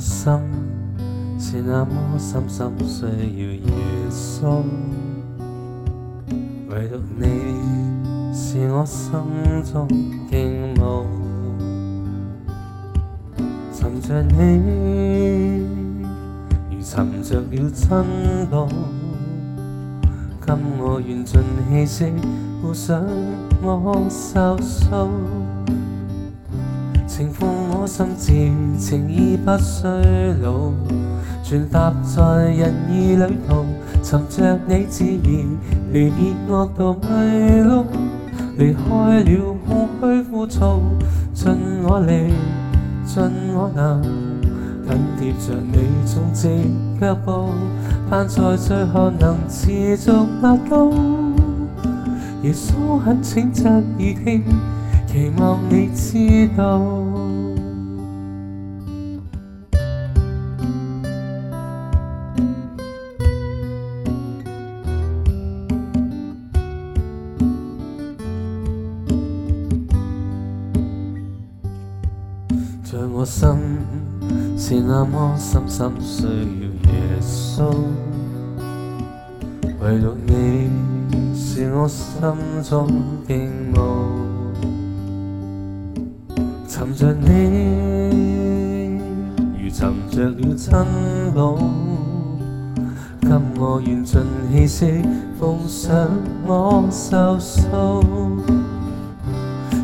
心是那么深深需要耶稣。唯独你是我心中的梦，寻着你如寻着了春梦，今我愿尽气力护上我受秀，乘风。我心情义不衰老，传达在人意旅途，寻着你自然离别恶堕迷路，离开了空虚枯燥，尽我力尽我能紧贴着你足迹脚步，盼在最后能持续压到。耶稣恳请侧耳听，期望你知道。在我心是那么深深需要耶稣，唯独你是我心中殿慕。寻着你如寻着了亲老，给我愿尽气息奉上我寿数。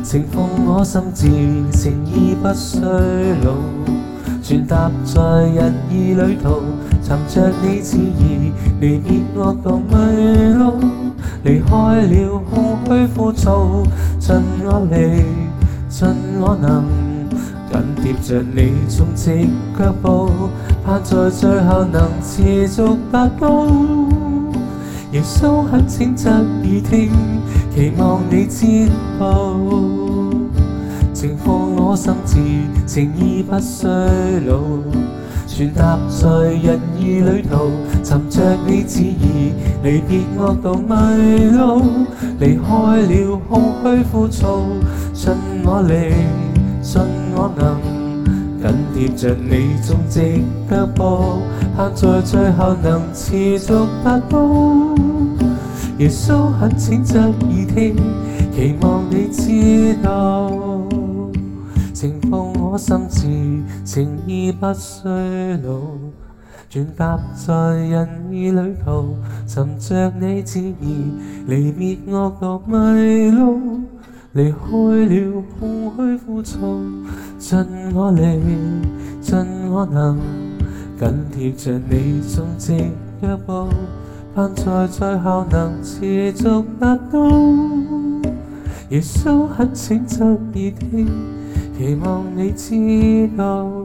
情奉我心志，情意不衰老。傳達在日意旅途，尋着你旨意，離别惡路迷路，離開了空虛枯燥。盡我力，盡我能，緊貼着你蹤跡腳步，盼在最後能持續达到。耶穌很请侧耳聽。期望你知道，情放我心志，情意不衰老。传达在人义旅途，寻着你旨意，离别恶道迷路，离开了空虚枯燥。信我力，信我能，紧贴着你足迹脚步，盼在最后能持续不倒。耶稣很浅，侧耳听，期望你知道，情奉我心志，情义不衰老。转达在人意旅途，寻着你旨意，离别恶毒迷路，离开了空虚枯燥，尽我力，尽我能，紧贴着你足迹脚步。但在最后能持续达到，耶稣很浅，侧耳听，期望你知道。